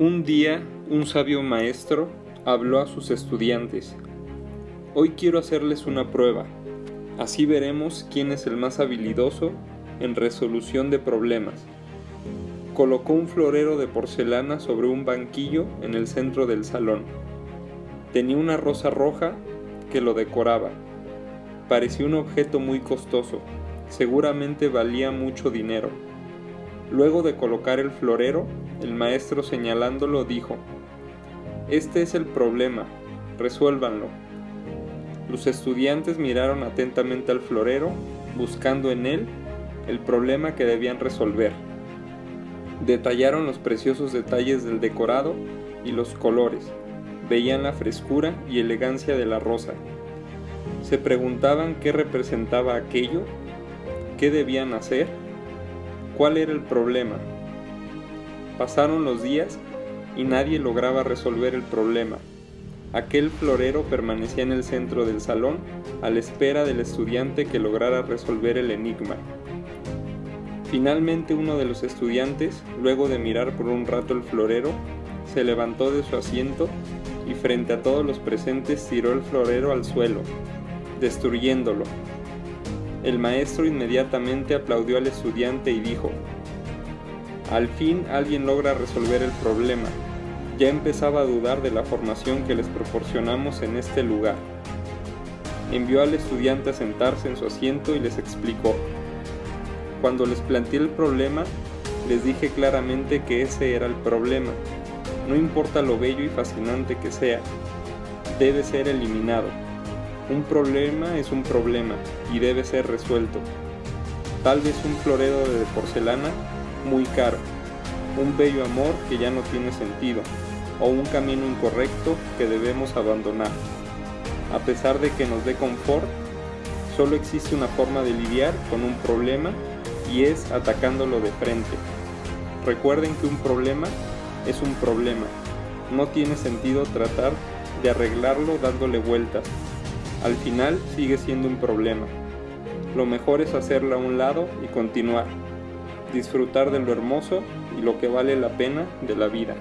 Un día, un sabio maestro habló a sus estudiantes. Hoy quiero hacerles una prueba. Así veremos quién es el más habilidoso en resolución de problemas. Colocó un florero de porcelana sobre un banquillo en el centro del salón. Tenía una rosa roja que lo decoraba. Parecía un objeto muy costoso. Seguramente valía mucho dinero. Luego de colocar el florero, el maestro señalándolo dijo, Este es el problema, resuélvanlo. Los estudiantes miraron atentamente al florero, buscando en él el problema que debían resolver. Detallaron los preciosos detalles del decorado y los colores, veían la frescura y elegancia de la rosa. Se preguntaban qué representaba aquello, qué debían hacer ¿Cuál era el problema? Pasaron los días y nadie lograba resolver el problema. Aquel florero permanecía en el centro del salón a la espera del estudiante que lograra resolver el enigma. Finalmente uno de los estudiantes, luego de mirar por un rato el florero, se levantó de su asiento y frente a todos los presentes tiró el florero al suelo, destruyéndolo. El maestro inmediatamente aplaudió al estudiante y dijo, Al fin alguien logra resolver el problema. Ya empezaba a dudar de la formación que les proporcionamos en este lugar. Envió al estudiante a sentarse en su asiento y les explicó. Cuando les planteé el problema, les dije claramente que ese era el problema. No importa lo bello y fascinante que sea, debe ser eliminado. Un problema es un problema y debe ser resuelto. Tal vez un florero de porcelana muy caro, un bello amor que ya no tiene sentido, o un camino incorrecto que debemos abandonar. A pesar de que nos dé confort, solo existe una forma de lidiar con un problema y es atacándolo de frente. Recuerden que un problema es un problema. No tiene sentido tratar de arreglarlo dándole vueltas, al final sigue siendo un problema. Lo mejor es hacerlo a un lado y continuar, disfrutar de lo hermoso y lo que vale la pena de la vida.